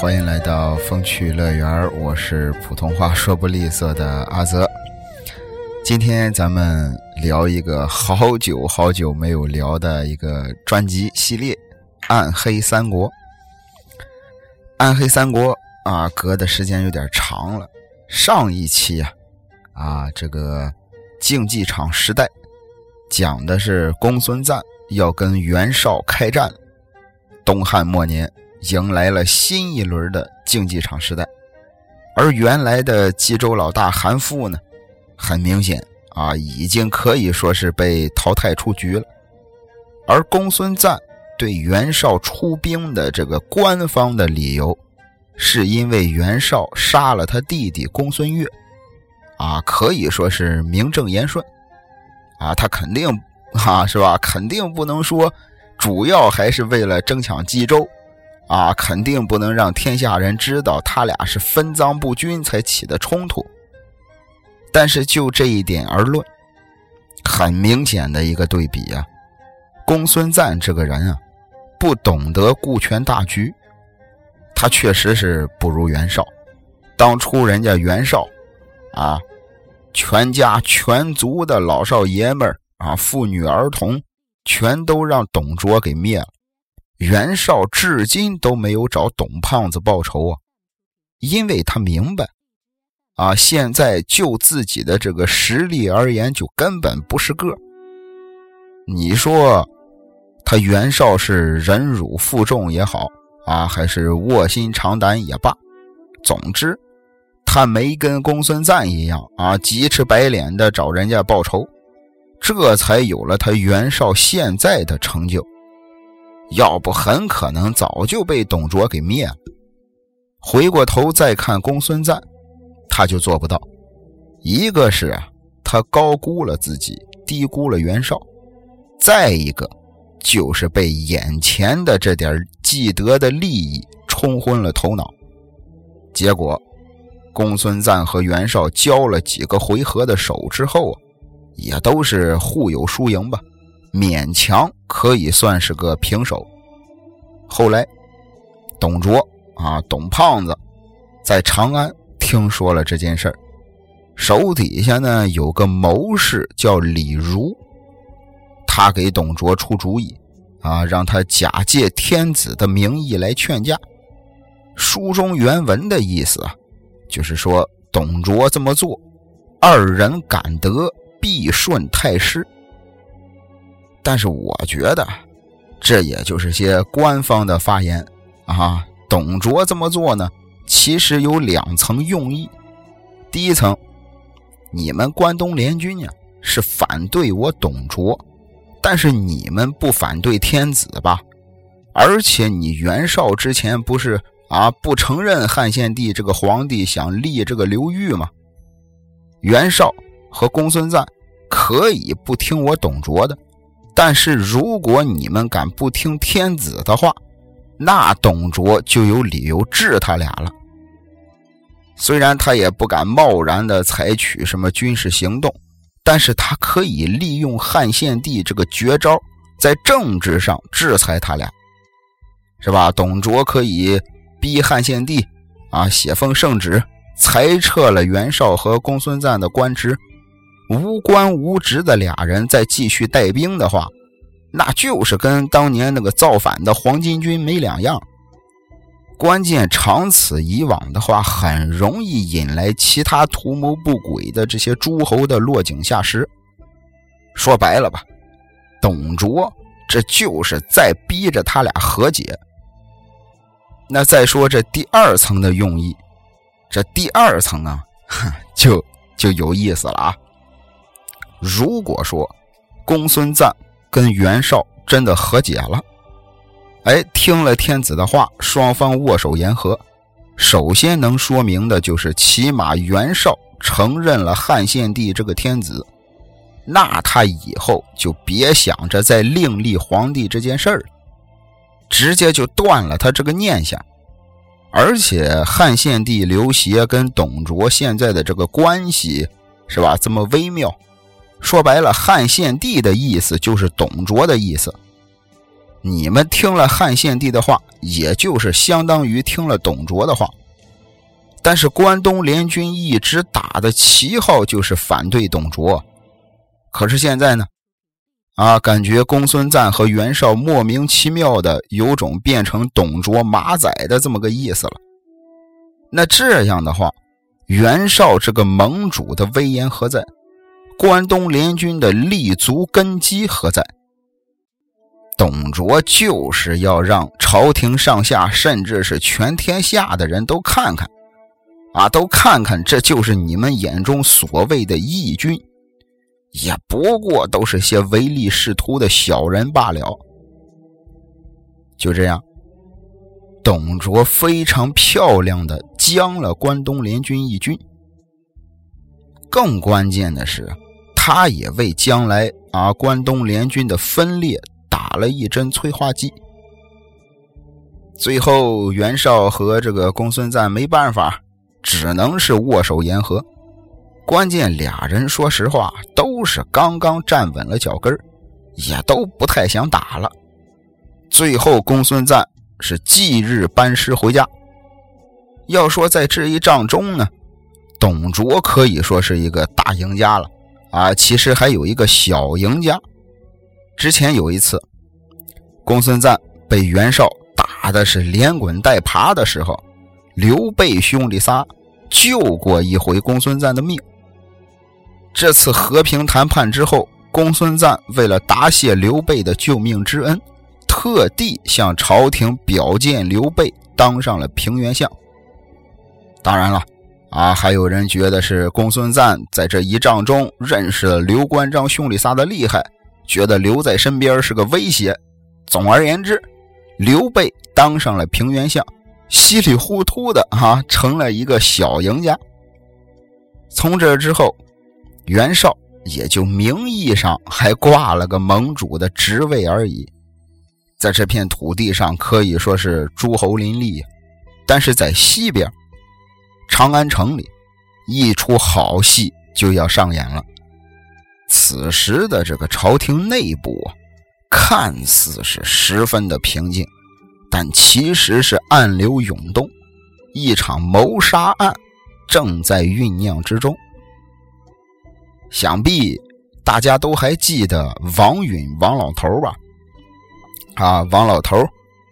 欢迎来到风趣乐园我是普通话说不利索的阿泽。今天咱们聊一个好久好久没有聊的一个专辑系列《暗黑三国》。《暗黑三国》啊，隔的时间有点长了。上一期啊，啊，这个竞技场时代讲的是公孙瓒要跟袁绍开战。东汉末年，迎来了新一轮的竞技场时代，而原来的冀州老大韩馥呢，很明显啊，已经可以说是被淘汰出局了。而公孙瓒对袁绍出兵的这个官方的理由，是因为袁绍杀了他弟弟公孙越，啊，可以说是名正言顺，啊，他肯定啊，是吧？肯定不能说。主要还是为了争抢冀州，啊，肯定不能让天下人知道他俩是分赃不均才起的冲突。但是就这一点而论，很明显的一个对比啊，公孙瓒这个人啊，不懂得顾全大局，他确实是不如袁绍。当初人家袁绍，啊，全家全族的老少爷们儿啊，妇女儿童。全都让董卓给灭了，袁绍至今都没有找董胖子报仇啊，因为他明白，啊，现在就自己的这个实力而言，就根本不是个。你说他袁绍是忍辱负重也好啊，还是卧薪尝胆也罢，总之，他没跟公孙瓒一样啊，急赤白脸的找人家报仇。这才有了他袁绍现在的成就，要不很可能早就被董卓给灭了。回过头再看公孙瓒，他就做不到。一个是啊，他高估了自己，低估了袁绍；再一个，就是被眼前的这点既得的利益冲昏了头脑。结果，公孙瓒和袁绍交了几个回合的手之后啊。也都是互有输赢吧，勉强可以算是个平手。后来，董卓啊，董胖子在长安听说了这件事儿，手底下呢有个谋士叫李儒，他给董卓出主意啊，让他假借天子的名义来劝架。书中原文的意思啊，就是说董卓这么做，二人感得。必顺太师，但是我觉得，这也就是些官方的发言啊。董卓这么做呢，其实有两层用意。第一层，你们关东联军呀是反对我董卓，但是你们不反对天子吧？而且你袁绍之前不是啊不承认汉献帝这个皇帝，想立这个刘裕吗？袁绍。和公孙瓒可以不听我董卓的，但是如果你们敢不听天子的话，那董卓就有理由治他俩了。虽然他也不敢贸然的采取什么军事行动，但是他可以利用汉献帝这个绝招，在政治上制裁他俩，是吧？董卓可以逼汉献帝啊写封圣旨，裁撤了袁绍和公孙瓒的官职。无官无职的俩人再继续带兵的话，那就是跟当年那个造反的黄巾军没两样。关键长此以往的话，很容易引来其他图谋不轨的这些诸侯的落井下石。说白了吧，董卓这就是在逼着他俩和解。那再说这第二层的用意，这第二层啊，哼 就就有意思了啊。如果说公孙瓒跟袁绍真的和解了，哎，听了天子的话，双方握手言和，首先能说明的就是，起码袁绍承认了汉献帝这个天子，那他以后就别想着再另立皇帝这件事儿，直接就断了他这个念想。而且汉献帝刘协跟董卓现在的这个关系，是吧？这么微妙。说白了，汉献帝的意思就是董卓的意思。你们听了汉献帝的话，也就是相当于听了董卓的话。但是关东联军一直打的旗号就是反对董卓，可是现在呢，啊，感觉公孙瓒和袁绍莫名其妙的有种变成董卓马仔的这么个意思了。那这样的话，袁绍这个盟主的威严何在？关东联军的立足根基何在？董卓就是要让朝廷上下，甚至是全天下的人都看看。啊，都看看，这就是你们眼中所谓的义军，也不过都是些唯利是图的小人罢了。就这样，董卓非常漂亮的将了关东联军义军。更关键的是，他也为将来啊关东联军的分裂打了一针催化剂。最后，袁绍和这个公孙瓒没办法。只能是握手言和，关键俩人说实话都是刚刚站稳了脚跟也都不太想打了。最后公孙瓒是忌日班师回家。要说在这一仗中呢，董卓可以说是一个大赢家了啊！其实还有一个小赢家。之前有一次，公孙瓒被袁绍打的是连滚带爬的时候。刘备兄弟仨救过一回公孙瓒的命。这次和平谈判之后，公孙瓒为了答谢刘备的救命之恩，特地向朝廷表荐刘备当上了平原相。当然了，啊，还有人觉得是公孙瓒在这一仗中认识了刘关张兄弟仨的厉害，觉得留在身边是个威胁。总而言之，刘备当上了平原相。稀里糊涂的哈，成了一个小赢家。从这之后，袁绍也就名义上还挂了个盟主的职位而已，在这片土地上可以说是诸侯林立。但是在西边，长安城里，一出好戏就要上演了。此时的这个朝廷内部啊，看似是十分的平静。但其实是暗流涌动，一场谋杀案正在酝酿之中。想必大家都还记得王允王老头吧？啊，王老头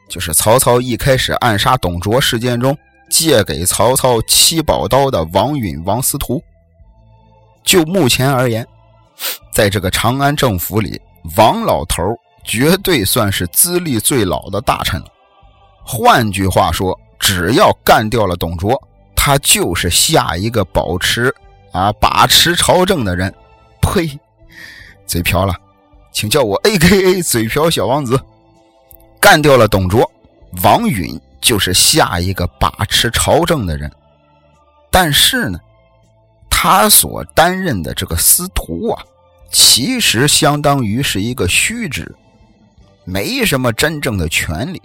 就是曹操一开始暗杀董卓事件中借给曹操七宝刀的王允王司徒。就目前而言，在这个长安政府里，王老头绝对算是资历最老的大臣了。换句话说，只要干掉了董卓，他就是下一个保持啊把持朝政的人。呸，嘴瓢了，请叫我 A.K.A 嘴瓢小王子。干掉了董卓，王允就是下一个把持朝政的人。但是呢，他所担任的这个司徒啊，其实相当于是一个虚职，没什么真正的权利。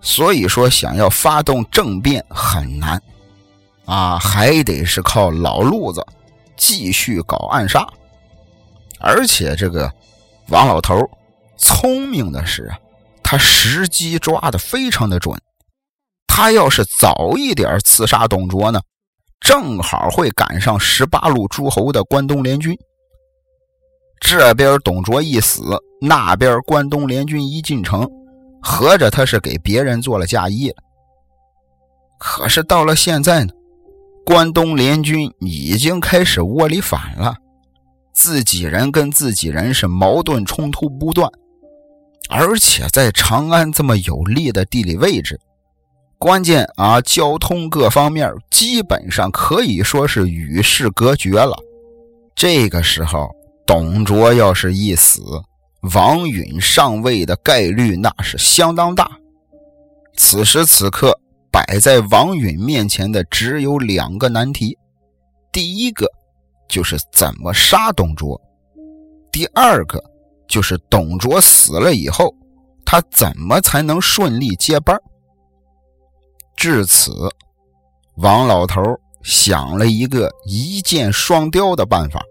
所以说，想要发动政变很难，啊，还得是靠老路子继续搞暗杀。而且这个王老头聪明的是，他时机抓的非常的准。他要是早一点刺杀董卓呢，正好会赶上十八路诸侯的关东联军。这边董卓一死，那边关东联军一进城。合着他是给别人做了嫁衣，可是到了现在呢，关东联军已经开始窝里反了，自己人跟自己人是矛盾冲突不断，而且在长安这么有利的地理位置，关键啊，交通各方面基本上可以说是与世隔绝了。这个时候，董卓要是一死，王允上位的概率那是相当大。此时此刻，摆在王允面前的只有两个难题：第一个就是怎么杀董卓；第二个就是董卓死了以后，他怎么才能顺利接班。至此，王老头想了一个一箭双雕的办法。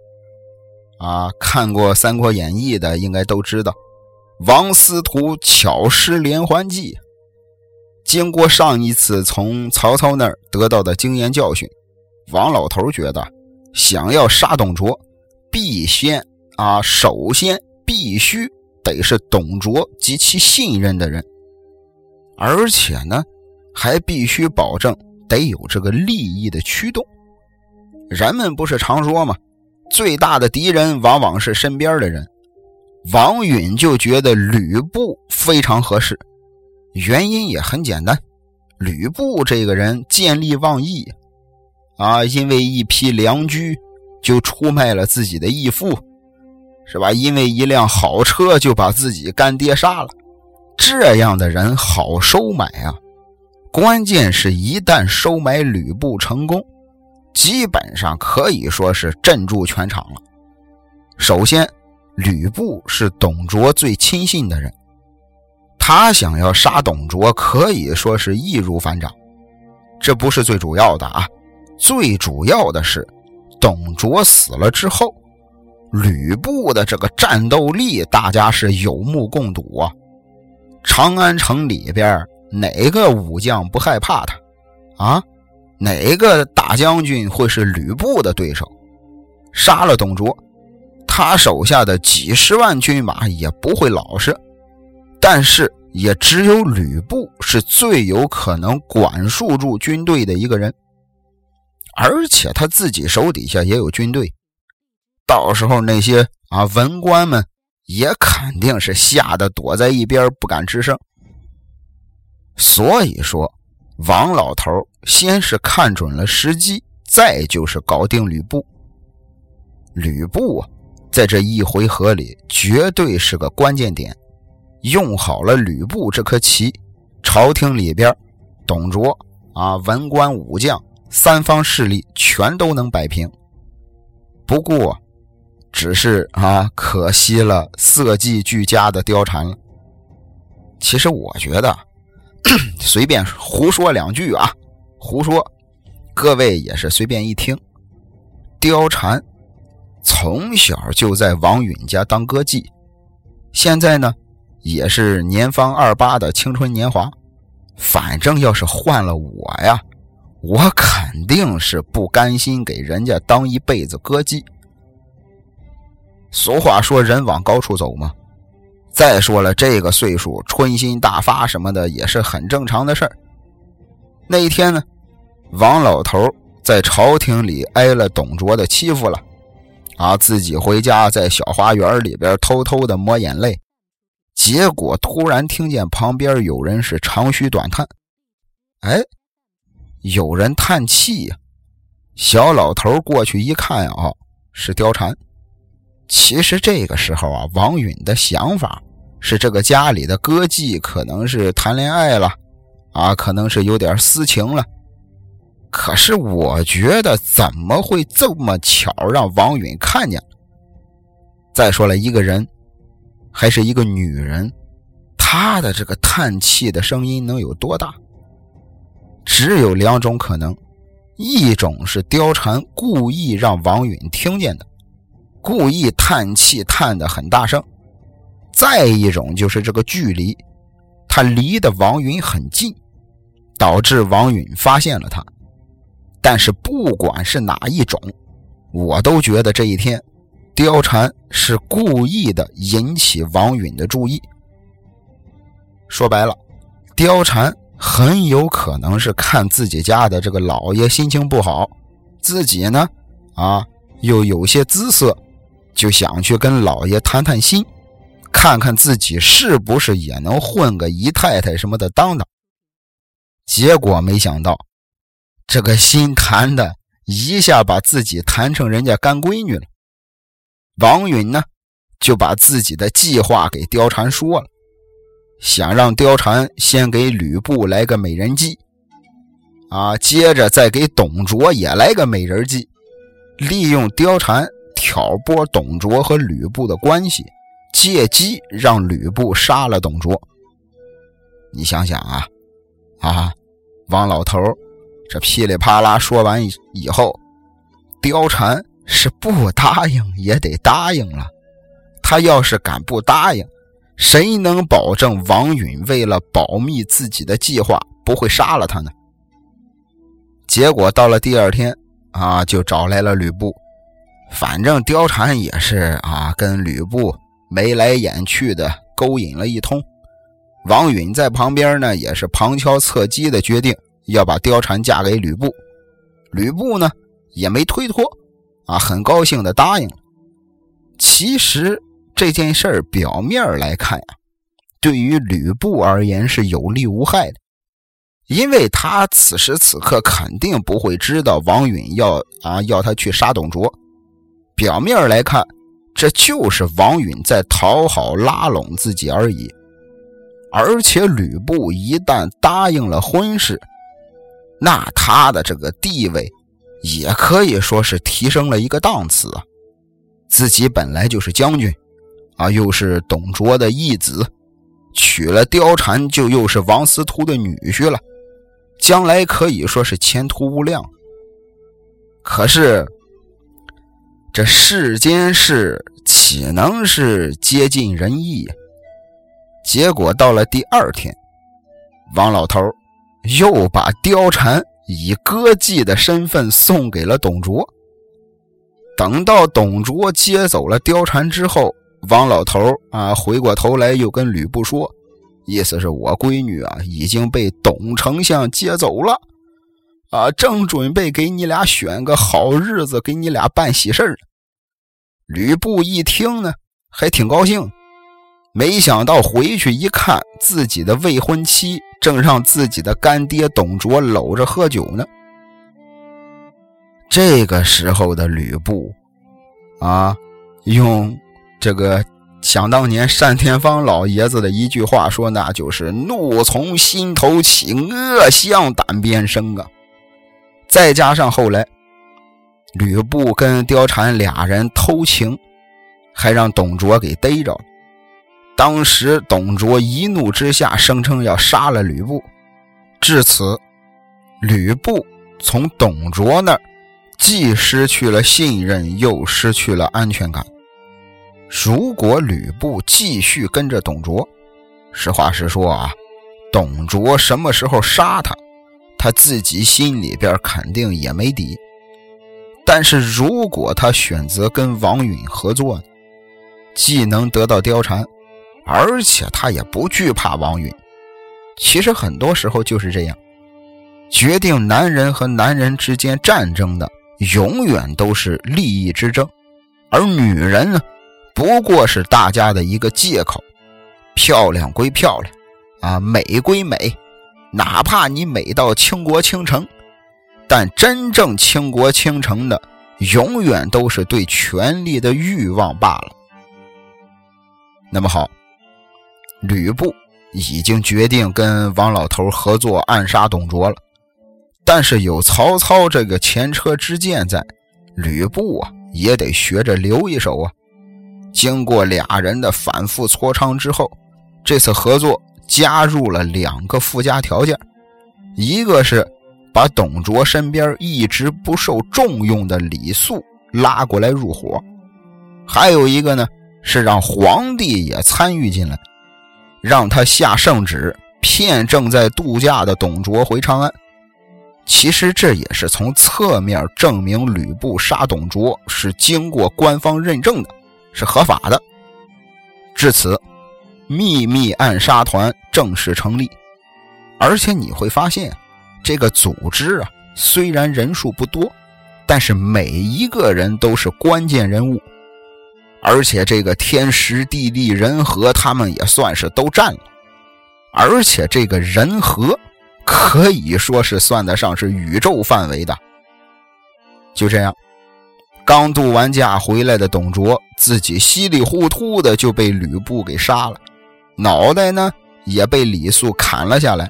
啊，看过《三国演义》的应该都知道，王司徒巧施连环计。经过上一次从曹操那儿得到的经验教训，王老头觉得，想要杀董卓，必先啊，首先必须得是董卓极其信任的人，而且呢，还必须保证得有这个利益的驱动。人们不是常说吗？最大的敌人往往是身边的人。王允就觉得吕布非常合适，原因也很简单，吕布这个人见利忘义，啊，因为一批良驹就出卖了自己的义父，是吧？因为一辆好车就把自己干爹杀了，这样的人好收买啊。关键是一旦收买吕布成功，基本上可以说是镇住全场了。首先。吕布是董卓最亲信的人，他想要杀董卓，可以说是易如反掌。这不是最主要的啊，最主要的是，董卓死了之后，吕布的这个战斗力，大家是有目共睹啊。长安城里边哪个武将不害怕他啊？哪个大将军会是吕布的对手？杀了董卓。他手下的几十万军马也不会老实，但是也只有吕布是最有可能管束住军队的一个人，而且他自己手底下也有军队，到时候那些啊文官们也肯定是吓得躲在一边不敢吱声。所以说，王老头先是看准了时机，再就是搞定吕布。吕布啊。在这一回合里，绝对是个关键点。用好了吕布这颗棋，朝廷里边，董卓啊，文官武将三方势力全都能摆平。不过，只是啊，可惜了色技俱佳的貂蝉了。其实我觉得，随便胡说两句啊，胡说，各位也是随便一听，貂蝉。从小就在王允家当歌妓，现在呢，也是年方二八的青春年华。反正要是换了我呀，我肯定是不甘心给人家当一辈子歌妓。俗话说“人往高处走”嘛。再说了，这个岁数春心大发什么的也是很正常的事儿。那一天呢，王老头在朝廷里挨了董卓的欺负了。啊！自己回家，在小花园里边偷偷的抹眼泪，结果突然听见旁边有人是长吁短叹。哎，有人叹气呀！小老头过去一看啊，是貂蝉。其实这个时候啊，王允的想法是，这个家里的歌妓可能是谈恋爱了，啊，可能是有点私情了。可是我觉得怎么会这么巧让王允看见了？再说了一个人，还是一个女人，她的这个叹气的声音能有多大？只有两种可能：一种是貂蝉故意让王允听见的，故意叹气叹得很大声；再一种就是这个距离，他离得王允很近，导致王允发现了他。但是不管是哪一种，我都觉得这一天，貂蝉是故意的引起王允的注意。说白了，貂蝉很有可能是看自己家的这个老爷心情不好，自己呢，啊，又有些姿色，就想去跟老爷谈谈心，看看自己是不是也能混个姨太太什么的当当。结果没想到。这个心谈的一下把自己谈成人家干闺女了。王允呢，就把自己的计划给貂蝉说了，想让貂蝉先给吕布来个美人计，啊，接着再给董卓也来个美人计，利用貂蝉挑拨董卓和吕布的关系，借机让吕布杀了董卓。你想想啊，啊，王老头这噼里啪啦说完以后，貂蝉是不答应也得答应了。他要是敢不答应，谁能保证王允为了保密自己的计划不会杀了他呢？结果到了第二天啊，就找来了吕布。反正貂蝉也是啊，跟吕布眉来眼去的勾引了一通。王允在旁边呢，也是旁敲侧击的决定要把貂蝉嫁给吕布。吕布呢也没推脱，啊，很高兴的答应了。其实这件事儿表面来看呀，对于吕布而言是有利无害的，因为他此时此刻肯定不会知道王允要啊要他去杀董卓。表面来看，这就是王允在讨好拉拢自己而已。而且吕布一旦答应了婚事，那他的这个地位也可以说是提升了一个档次啊。自己本来就是将军，啊，又是董卓的义子，娶了貂蝉就又是王司徒的女婿了，将来可以说是前途无量。可是。这世间事岂能是接近人意？结果到了第二天，王老头又把貂蝉以歌妓的身份送给了董卓。等到董卓接走了貂蝉之后，王老头啊回过头来又跟吕布说：“意思是我闺女啊已经被董丞相接走了。”啊，正准备给你俩选个好日子，给你俩办喜事儿吕布一听呢，还挺高兴。没想到回去一看，自己的未婚妻正让自己的干爹董卓搂着喝酒呢。这个时候的吕布，啊，用这个想当年单田芳老爷子的一句话说，那就是怒从心头起，恶向胆边生啊！再加上后来，吕布跟貂蝉俩人偷情，还让董卓给逮着了。当时董卓一怒之下，声称要杀了吕布。至此，吕布从董卓那儿既失去了信任，又失去了安全感。如果吕布继续跟着董卓，实话实说啊，董卓什么时候杀他？他自己心里边肯定也没底，但是如果他选择跟王允合作，既能得到貂蝉，而且他也不惧怕王允。其实很多时候就是这样，决定男人和男人之间战争的，永远都是利益之争，而女人呢，不过是大家的一个借口。漂亮归漂亮，啊，美归美。哪怕你美到倾国倾城，但真正倾国倾城的，永远都是对权力的欲望罢了。那么好，吕布已经决定跟王老头合作暗杀董卓了，但是有曹操这个前车之鉴在，吕布啊也得学着留一手啊。经过俩人的反复磋商之后，这次合作。加入了两个附加条件，一个是把董卓身边一直不受重用的李肃拉过来入伙，还有一个呢是让皇帝也参与进来，让他下圣旨骗正在度假的董卓回长安。其实这也是从侧面证明吕布杀董卓是经过官方认证的，是合法的。至此。秘密暗杀团正式成立，而且你会发现，这个组织啊，虽然人数不多，但是每一个人都是关键人物，而且这个天时地利人和，他们也算是都占了，而且这个人和可以说是算得上是宇宙范围的。就这样，刚度完假回来的董卓，自己稀里糊涂的就被吕布给杀了。脑袋呢也被李肃砍了下来。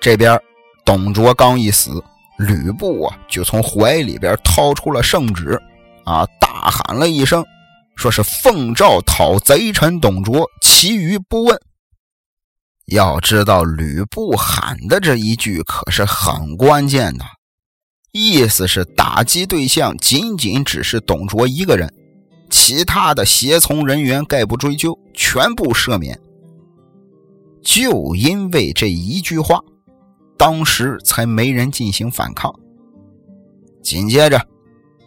这边董卓刚一死，吕布啊就从怀里边掏出了圣旨，啊，大喊了一声，说是奉诏讨贼臣董卓，其余不问。要知道吕布喊的这一句可是很关键的，意思是打击对象仅仅只是董卓一个人，其他的协从人员概不追究，全部赦免。就因为这一句话，当时才没人进行反抗。紧接着，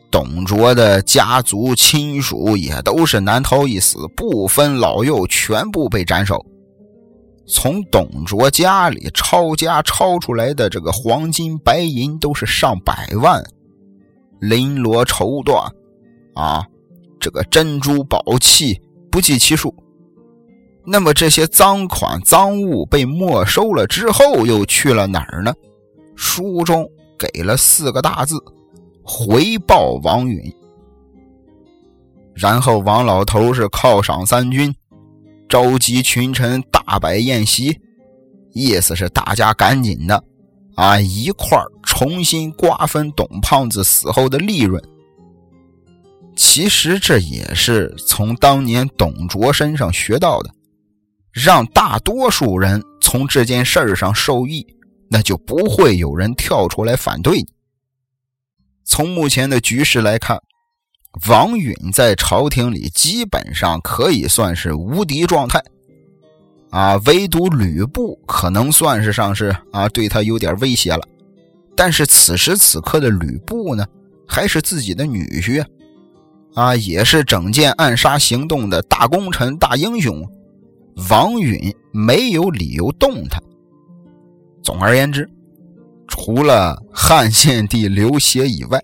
董卓的家族亲属也都是难逃一死，不分老幼，全部被斩首。从董卓家里抄家抄出来的这个黄金白银都是上百万，绫罗绸缎，啊，这个珍珠宝器不计其数。那么这些赃款赃物被没收了之后，又去了哪儿呢？书中给了四个大字：回报王允。然后王老头是犒赏三军。召集群臣大摆宴席，意思是大家赶紧的啊，一块重新瓜分董胖子死后的利润。其实这也是从当年董卓身上学到的，让大多数人从这件事上受益，那就不会有人跳出来反对你。从目前的局势来看。王允在朝廷里基本上可以算是无敌状态，啊，唯独吕布可能算是上是啊，对他有点威胁了。但是此时此刻的吕布呢，还是自己的女婿，啊，也是整件暗杀行动的大功臣、大英雄。王允没有理由动他。总而言之，除了汉献帝刘协以外。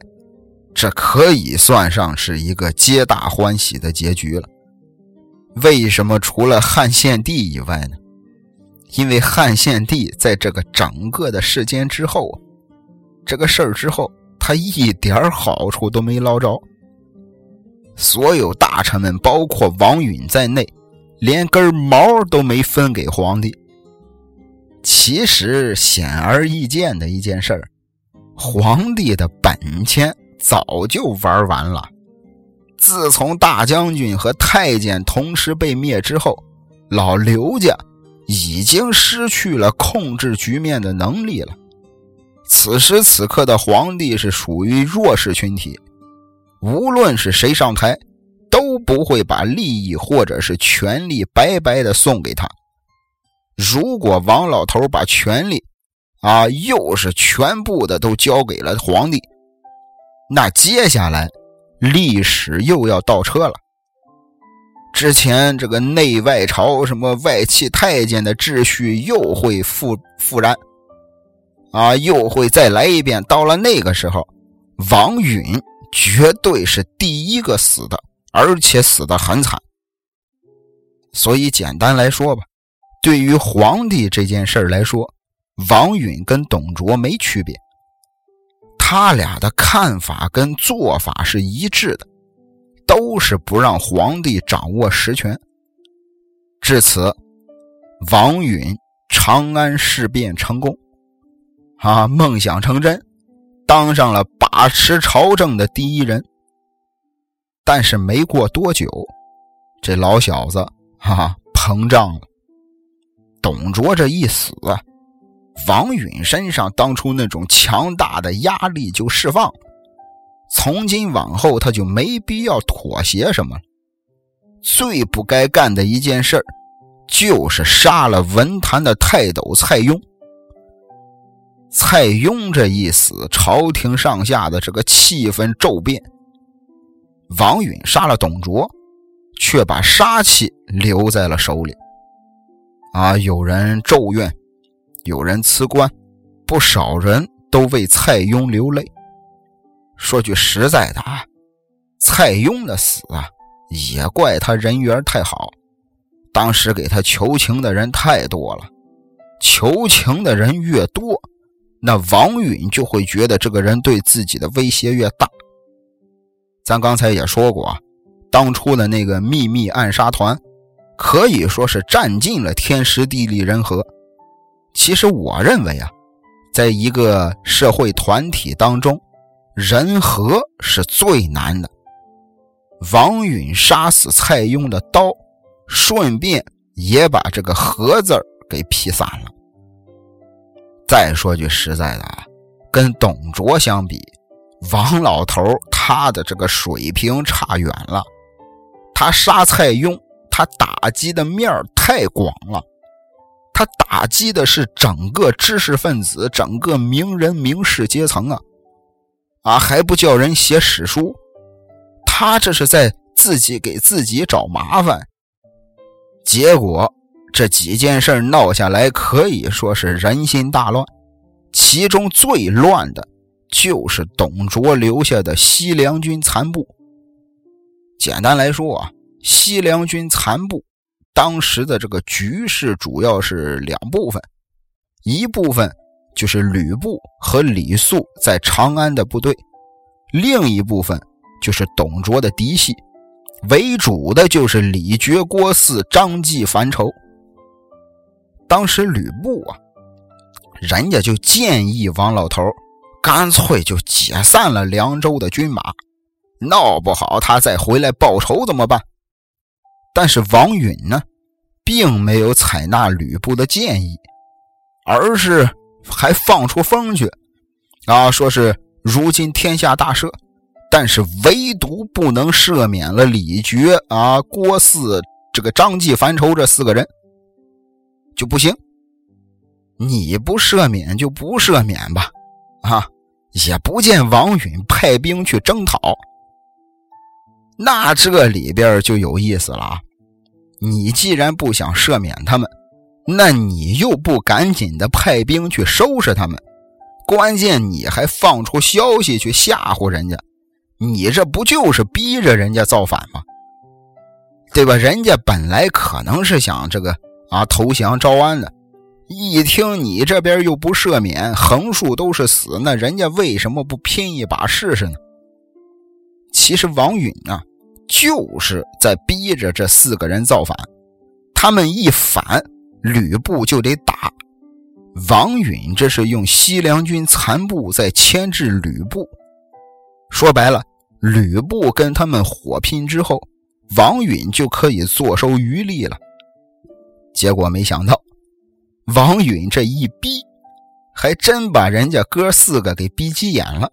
这可以算上是一个皆大欢喜的结局了。为什么除了汉献帝以外呢？因为汉献帝在这个整个的事件之后，这个事儿之后，他一点好处都没捞着。所有大臣们，包括王允在内，连根毛都没分给皇帝。其实显而易见的一件事儿，皇帝的本钱。早就玩完了。自从大将军和太监同时被灭之后，老刘家已经失去了控制局面的能力了。此时此刻的皇帝是属于弱势群体，无论是谁上台，都不会把利益或者是权力白白的送给他。如果王老头把权力啊，又是全部的都交给了皇帝。那接下来，历史又要倒车了。之前这个内外朝什么外戚太监的秩序又会复复燃，啊，又会再来一遍。到了那个时候，王允绝对是第一个死的，而且死的很惨。所以简单来说吧，对于皇帝这件事来说，王允跟董卓没区别。他俩的看法跟做法是一致的，都是不让皇帝掌握实权。至此，王允长安事变成功，啊，梦想成真，当上了把持朝政的第一人。但是没过多久，这老小子哈哈膨胀了。董卓这一死。王允身上当初那种强大的压力就释放，从今往后他就没必要妥协什么。最不该干的一件事就是杀了文坛的泰斗蔡邕。蔡邕这一死，朝廷上下的这个气氛骤变。王允杀了董卓，却把杀气留在了手里。啊，有人咒怨。有人辞官，不少人都为蔡邕流泪。说句实在的啊，蔡邕的死啊，也怪他人缘太好，当时给他求情的人太多了，求情的人越多，那王允就会觉得这个人对自己的威胁越大。咱刚才也说过啊，当初的那个秘密暗杀团，可以说是占尽了天时地利人和。其实我认为啊，在一个社会团体当中，人和是最难的。王允杀死蔡邕的刀，顺便也把这个“和”字给劈散了。再说句实在的啊，跟董卓相比，王老头他的这个水平差远了。他杀蔡邕，他打击的面太广了，他打击的是整个知识分子、整个名人名士阶层啊！啊，还不叫人写史书，他这是在自己给自己找麻烦。结果这几件事闹下来，可以说是人心大乱。其中最乱的，就是董卓留下的西凉军残部。简单来说啊，西凉军残部当时的这个局势主要是两部分，一部分就是吕布和李肃在长安的部队，另一部分就是董卓的嫡系，为主的就是李傕、郭汜、张继、樊稠。当时吕布啊。人家就建议王老头干脆就解散了凉州的军马，闹不好他再回来报仇怎么办？但是王允呢，并没有采纳吕布的建议，而是还放出风去，啊，说是如今天下大赦，但是唯独不能赦免了李傕啊、郭汜、这个张继、樊稠这四个人，就不行。你不赦免就不赦免吧，啊，也不见王允派兵去征讨。那这里边就有意思了啊！你既然不想赦免他们，那你又不赶紧的派兵去收拾他们，关键你还放出消息去吓唬人家，你这不就是逼着人家造反吗？对吧？人家本来可能是想这个啊投降招安的。一听你这边又不赦免，横竖都是死，那人家为什么不拼一把试试呢？其实王允啊，就是在逼着这四个人造反。他们一反，吕布就得打。王允这是用西凉军残部在牵制吕布。说白了，吕布跟他们火拼之后，王允就可以坐收渔利了。结果没想到。王允这一逼，还真把人家哥四个给逼急眼了，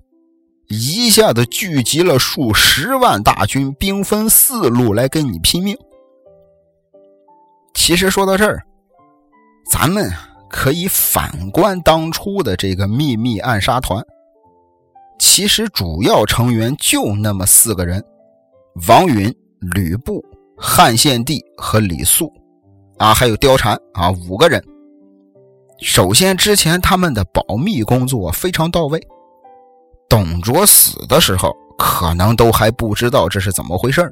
一下子聚集了数十万大军，兵分四路来跟你拼命。其实说到这儿，咱们可以反观当初的这个秘密暗杀团，其实主要成员就那么四个人：王允、吕布、汉献帝和李肃，啊，还有貂蝉，啊，五个人。首先，之前他们的保密工作非常到位。董卓死的时候，可能都还不知道这是怎么回事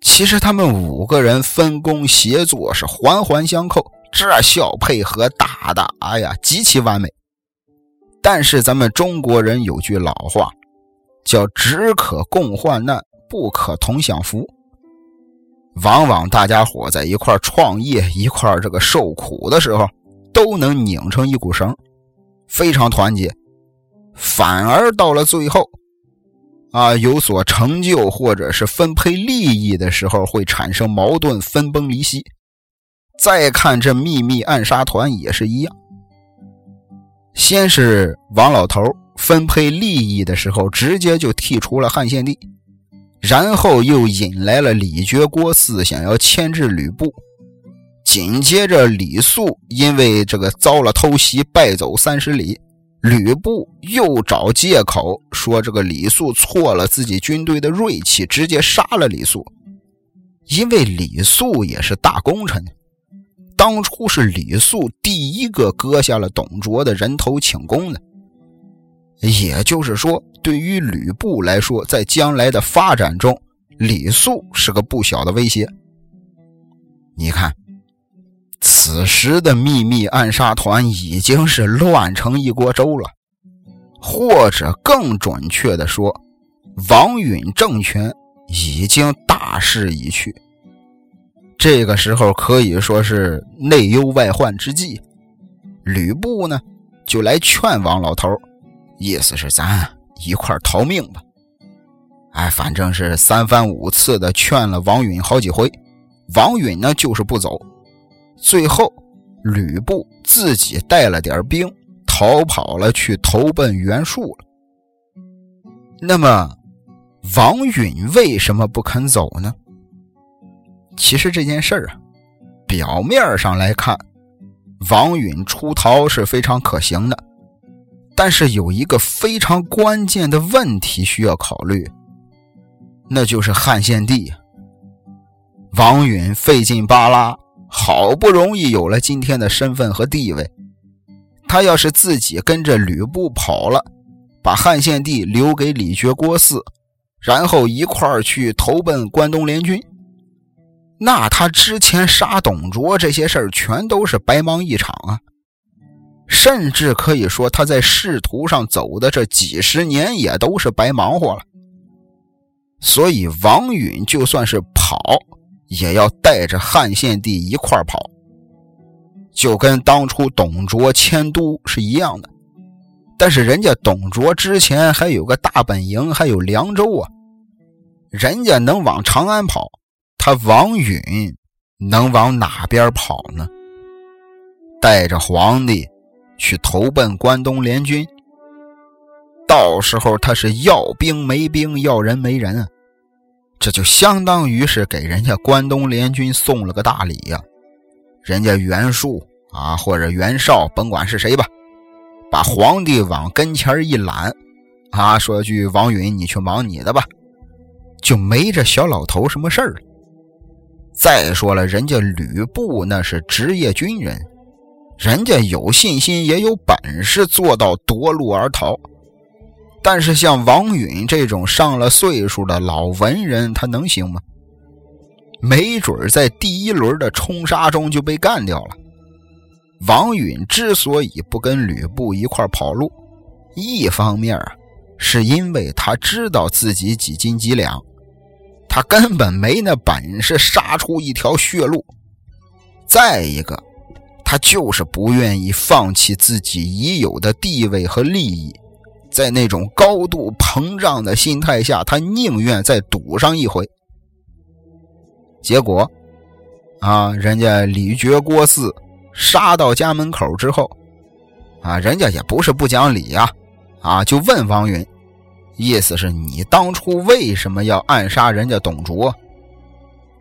其实他们五个人分工协作是环环相扣，这效配合打的，哎呀，极其完美。但是咱们中国人有句老话，叫“只可共患难，不可同享福”。往往大家伙在一块创业、一块这个受苦的时候。都能拧成一股绳，非常团结。反而到了最后，啊，有所成就或者是分配利益的时候，会产生矛盾，分崩离析。再看这秘密暗杀团也是一样。先是王老头分配利益的时候，直接就剔除了汉献帝，然后又引来了李傕、郭汜，想要牵制吕布。紧接着，李肃因为这个遭了偷袭，败走三十里。吕布又找借口说这个李肃错了自己军队的锐气，直接杀了李肃。因为李肃也是大功臣，当初是李肃第一个割下了董卓的人头请功的。也就是说，对于吕布来说，在将来的发展中，李肃是个不小的威胁。你看。此时的秘密暗杀团已经是乱成一锅粥了，或者更准确的说，王允政权已经大势已去。这个时候可以说是内忧外患之际，吕布呢就来劝王老头，意思是咱一块逃命吧。哎，反正是三番五次的劝了王允好几回，王允呢就是不走。最后，吕布自己带了点兵逃跑了，去投奔袁术了。那么，王允为什么不肯走呢？其实这件事儿啊，表面上来看，王允出逃是非常可行的，但是有一个非常关键的问题需要考虑，那就是汉献帝。王允费劲巴拉，好不容易有了今天的身份和地位，他要是自己跟着吕布跑了，把汉献帝留给李傕郭汜，然后一块儿去投奔关东联军。那他之前杀董卓这些事儿全都是白忙一场啊！甚至可以说，他在仕途上走的这几十年也都是白忙活了。所以，王允就算是跑，也要带着汉献帝一块跑，就跟当初董卓迁都是一样的。但是，人家董卓之前还有个大本营，还有凉州啊，人家能往长安跑。他王允能往哪边跑呢？带着皇帝去投奔关东联军，到时候他是要兵没兵，要人没人啊！这就相当于是给人家关东联军送了个大礼呀。人家袁术啊，或者袁绍，甭管是谁吧，把皇帝往跟前一揽，啊，说句王允，你去忙你的吧，就没这小老头什么事儿了。再说了，人家吕布那是职业军人，人家有信心也有本事做到夺路而逃。但是像王允这种上了岁数的老文人，他能行吗？没准在第一轮的冲杀中就被干掉了。王允之所以不跟吕布一块跑路，一方面啊，是因为他知道自己几斤几两。他根本没那本事杀出一条血路。再一个，他就是不愿意放弃自己已有的地位和利益，在那种高度膨胀的心态下，他宁愿再赌上一回。结果，啊，人家李傕郭汜杀到家门口之后，啊，人家也不是不讲理呀，啊，就问王允。意思是你当初为什么要暗杀人家董卓？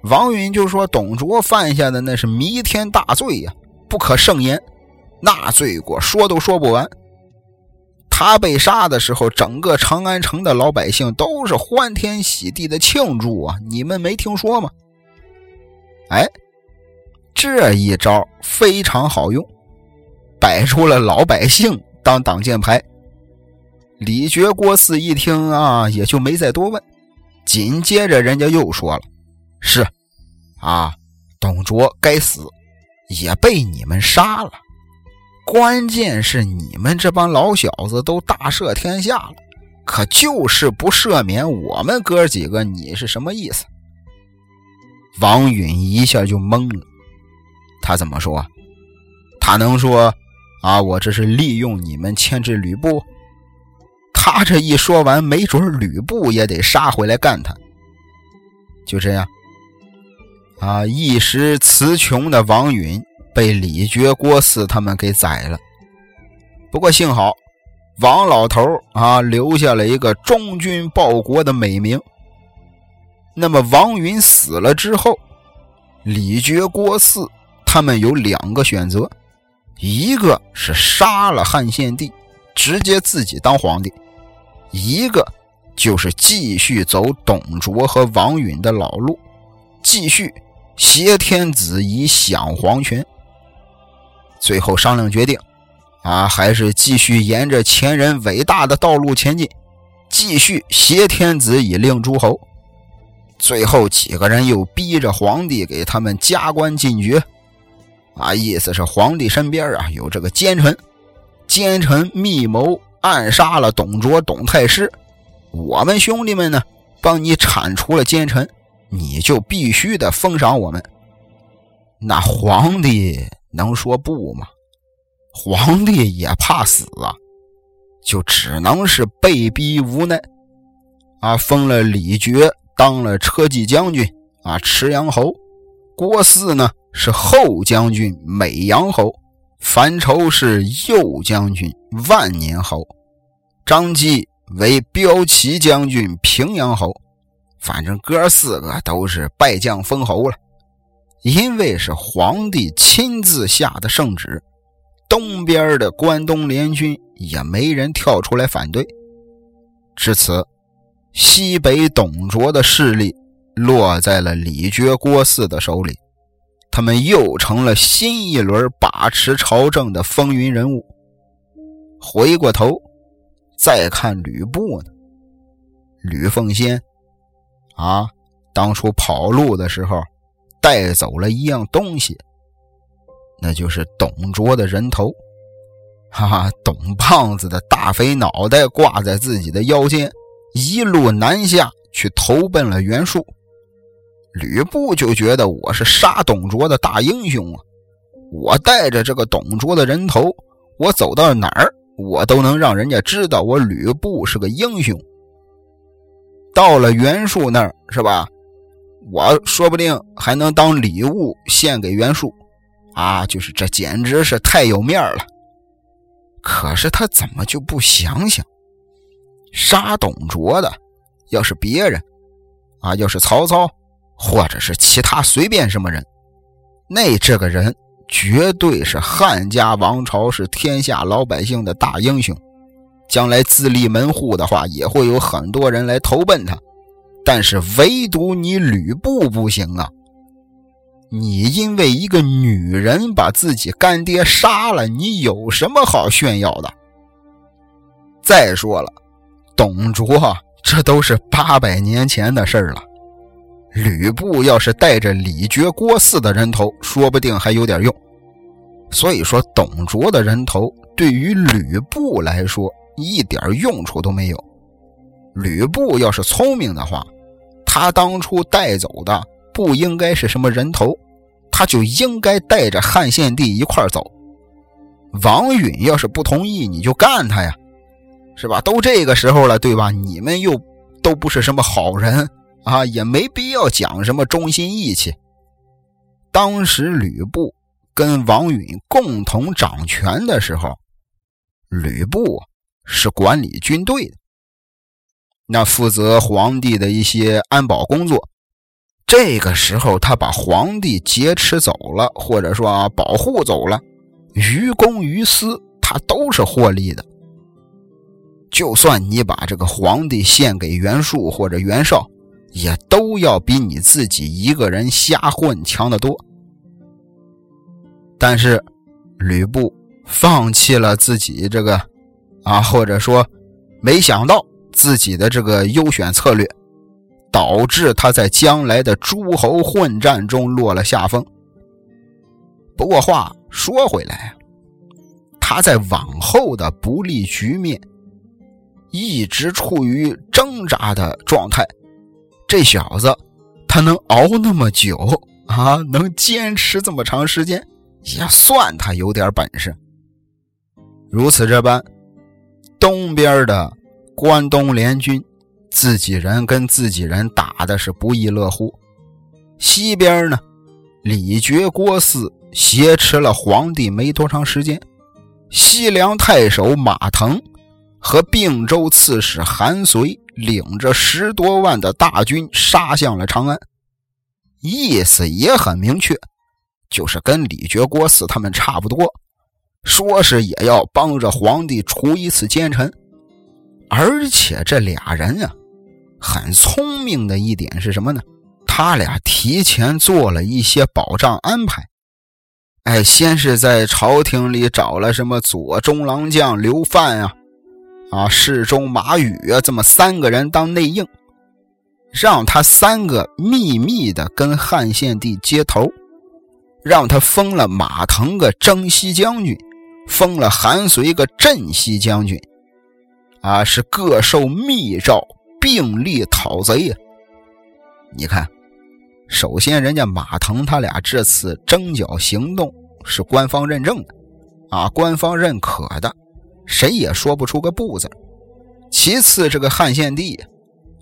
王允就说：“董卓犯下的那是弥天大罪呀，不可胜言。那罪过说都说不完。他被杀的时候，整个长安城的老百姓都是欢天喜地的庆祝啊！你们没听说吗？哎，这一招非常好用，摆出了老百姓当挡箭牌。”李傕郭汜一听啊，也就没再多问。紧接着，人家又说了：“是，啊，董卓该死，也被你们杀了。关键是你们这帮老小子都大赦天下了，可就是不赦免我们哥几个，你是什么意思？”王允一下就懵了。他怎么说？他能说啊，我这是利用你们牵制吕布？他这一说完，没准吕布也得杀回来干他。就这样，啊，一时词穷的王允被李傕、郭汜他们给宰了。不过幸好，王老头啊留下了一个忠君报国的美名。那么王允死了之后，李傕、郭汜他们有两个选择：一个是杀了汉献帝，直接自己当皇帝。一个就是继续走董卓和王允的老路，继续挟天子以享皇权。最后商量决定，啊，还是继续沿着前人伟大的道路前进，继续挟天子以令诸侯。最后几个人又逼着皇帝给他们加官进爵，啊，意思是皇帝身边啊有这个奸臣，奸臣密谋。暗杀了董卓、董太师，我们兄弟们呢，帮你铲除了奸臣，你就必须得封赏我们。那皇帝能说不吗？皇帝也怕死啊，就只能是被逼无奈，啊，封了李傕当了车骑将军，啊，池阳侯；郭汜呢是后将军、美阳侯。樊稠是右将军、万年侯，张继为骠骑将军、平阳侯。反正哥四个都是败将封侯了，因为是皇帝亲自下的圣旨，东边的关东联军也没人跳出来反对。至此，西北董卓的势力落在了李傕郭汜的手里，他们又成了新一轮把持朝政的风云人物。回过头再看吕布呢，吕奉先啊，当初跑路的时候。带走了一样东西，那就是董卓的人头。哈哈，董胖子的大肥脑袋挂在自己的腰间，一路南下去投奔了袁术。吕布就觉得我是杀董卓的大英雄啊！我带着这个董卓的人头，我走到哪儿，我都能让人家知道我吕布是个英雄。到了袁术那儿，是吧？我说不定还能当礼物献给袁术，啊，就是这简直是太有面了。可是他怎么就不想想，杀董卓的要是别人，啊，要是曹操，或者是其他随便什么人，那这个人绝对是汉家王朝是天下老百姓的大英雄，将来自立门户的话，也会有很多人来投奔他。但是唯独你吕布不行啊！你因为一个女人把自己干爹杀了，你有什么好炫耀的？再说了，董卓这都是八百年前的事了。吕布要是带着李傕郭汜的人头，说不定还有点用。所以说，董卓的人头对于吕布来说一点用处都没有。吕布要是聪明的话，他当初带走的不应该是什么人头，他就应该带着汉献帝一块走。王允要是不同意，你就干他呀，是吧？都这个时候了，对吧？你们又都不是什么好人啊，也没必要讲什么忠心义气。当时吕布跟王允共同掌权的时候，吕布是管理军队的。那负责皇帝的一些安保工作，这个时候他把皇帝劫持走了，或者说保护走了，于公于私，他都是获利的。就算你把这个皇帝献给袁术或者袁绍，也都要比你自己一个人瞎混强得多。但是吕布放弃了自己这个，啊，或者说没想到。自己的这个优选策略，导致他在将来的诸侯混战中落了下风。不过话说回来，他在往后的不利局面一直处于挣扎的状态。这小子他能熬那么久啊，能坚持这么长时间，也算他有点本事。如此这般，东边的。关东联军，自己人跟自己人打的是不亦乐乎。西边呢，李傕郭汜挟持了皇帝没多长时间，西凉太守马腾和并州刺史韩遂领着十多万的大军杀向了长安，意思也很明确，就是跟李傕郭汜他们差不多，说是也要帮着皇帝除一次奸臣。而且这俩人啊，很聪明的一点是什么呢？他俩提前做了一些保障安排。哎，先是在朝廷里找了什么左中郎将刘范啊，啊，侍中马宇啊，这么三个人当内应，让他三个秘密的跟汉献帝接头，让他封了马腾个征西将军，封了韩遂个镇西将军。啊，是各受密诏，并力讨贼呀！你看，首先人家马腾他俩这次征剿行动是官方认证的，啊，官方认可的，谁也说不出个不字。其次，这个汉献帝，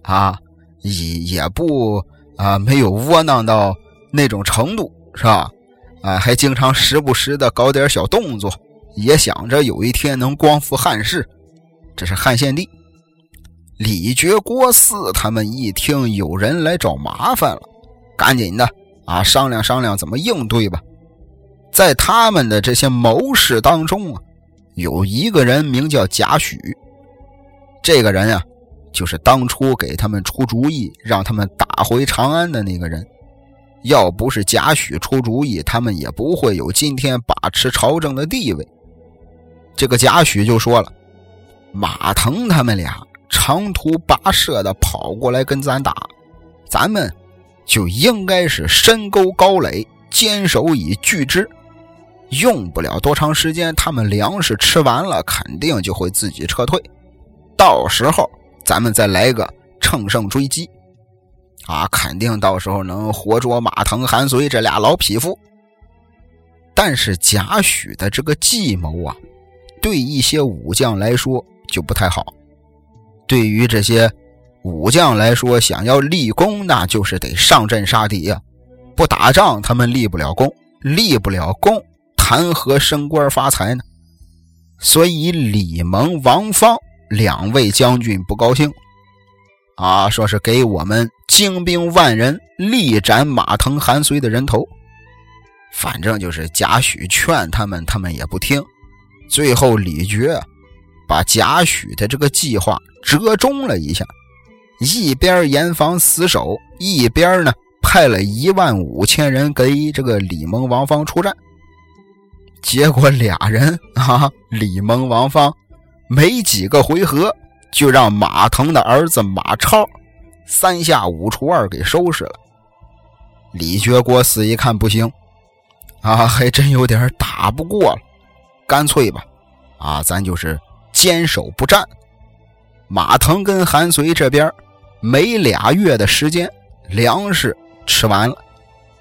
啊，也也不啊没有窝囊到那种程度，是吧？啊，还经常时不时的搞点小动作，也想着有一天能光复汉室。这是汉献帝、李傕郭汜他们一听有人来找麻烦了，赶紧的啊，商量商量怎么应对吧。在他们的这些谋士当中啊，有一个人名叫贾诩，这个人啊，就是当初给他们出主意让他们打回长安的那个人。要不是贾诩出主意，他们也不会有今天把持朝政的地位。这个贾诩就说了：“马腾他们俩长途跋涉的跑过来跟咱打，咱们就应该是深沟高垒，坚守以拒之。用不了多长时间，他们粮食吃完了，肯定就会自己撤退。到时候咱们再来个乘胜追击。”啊，肯定到时候能活捉马腾、韩遂这俩老匹夫。但是贾诩的这个计谋啊，对一些武将来说就不太好。对于这些武将来说，想要立功，那就是得上阵杀敌呀。不打仗，他们立不了功，立不了功，谈何升官发财呢？所以李蒙、王方两位将军不高兴。啊，说是给我们精兵万人，力斩马腾、韩遂的人头。反正就是贾诩劝他们，他们也不听。最后李傕把贾诩的这个计划折中了一下，一边严防死守，一边呢派了一万五千人给这个李蒙、王方出战。结果俩人啊，李蒙、王方没几个回合。就让马腾的儿子马超三下五除二给收拾了。李傕郭汜一看不行，啊，还真有点打不过了，干脆吧，啊，咱就是坚守不战。马腾跟韩遂这边没俩月的时间，粮食吃完了，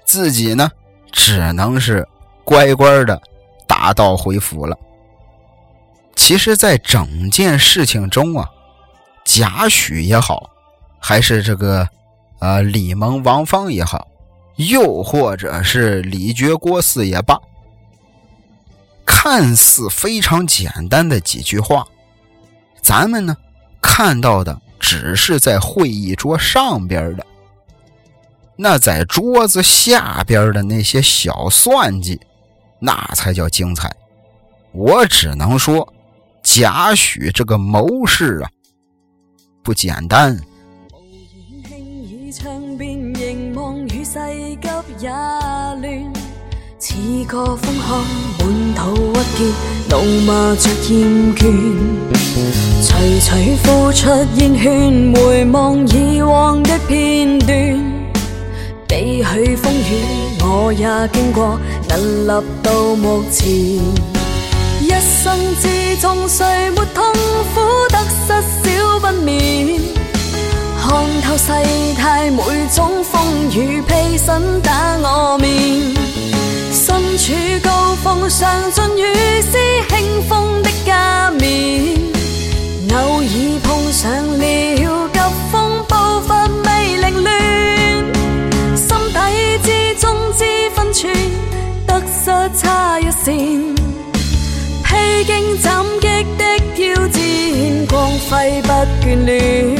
自己呢只能是乖乖的打道回府了。其实，在整件事情中啊。贾诩也好，还是这个，呃，李蒙、王方也好，又或者是李傕郭汜也罢，看似非常简单的几句话，咱们呢看到的只是在会议桌上边的，那在桌子下边的那些小算计，那才叫精彩。我只能说，贾诩这个谋士啊。不简单。似个风寒满肚郁结，怒骂着厌倦。徐徐付出烟圈，回望以往的片段。比许风雨，我也经过，能立到目前。一生之中，谁没痛苦得失少？不免，看透世态每种风雨，披身打我面。身处高峰，尝尽雨丝轻风的加冕。偶尔碰上了急风暴发，未凌乱。心底之中知分寸，得失差一线。披荆斩棘的挑战，光辉不眷恋。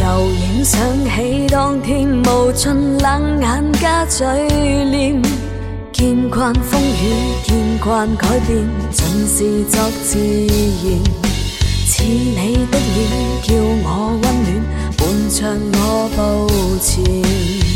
又影想起当天无尽冷眼加嘴脸，见惯风雨，见惯改变，尽是作自然。似你的脸，叫我温暖，伴着我步前。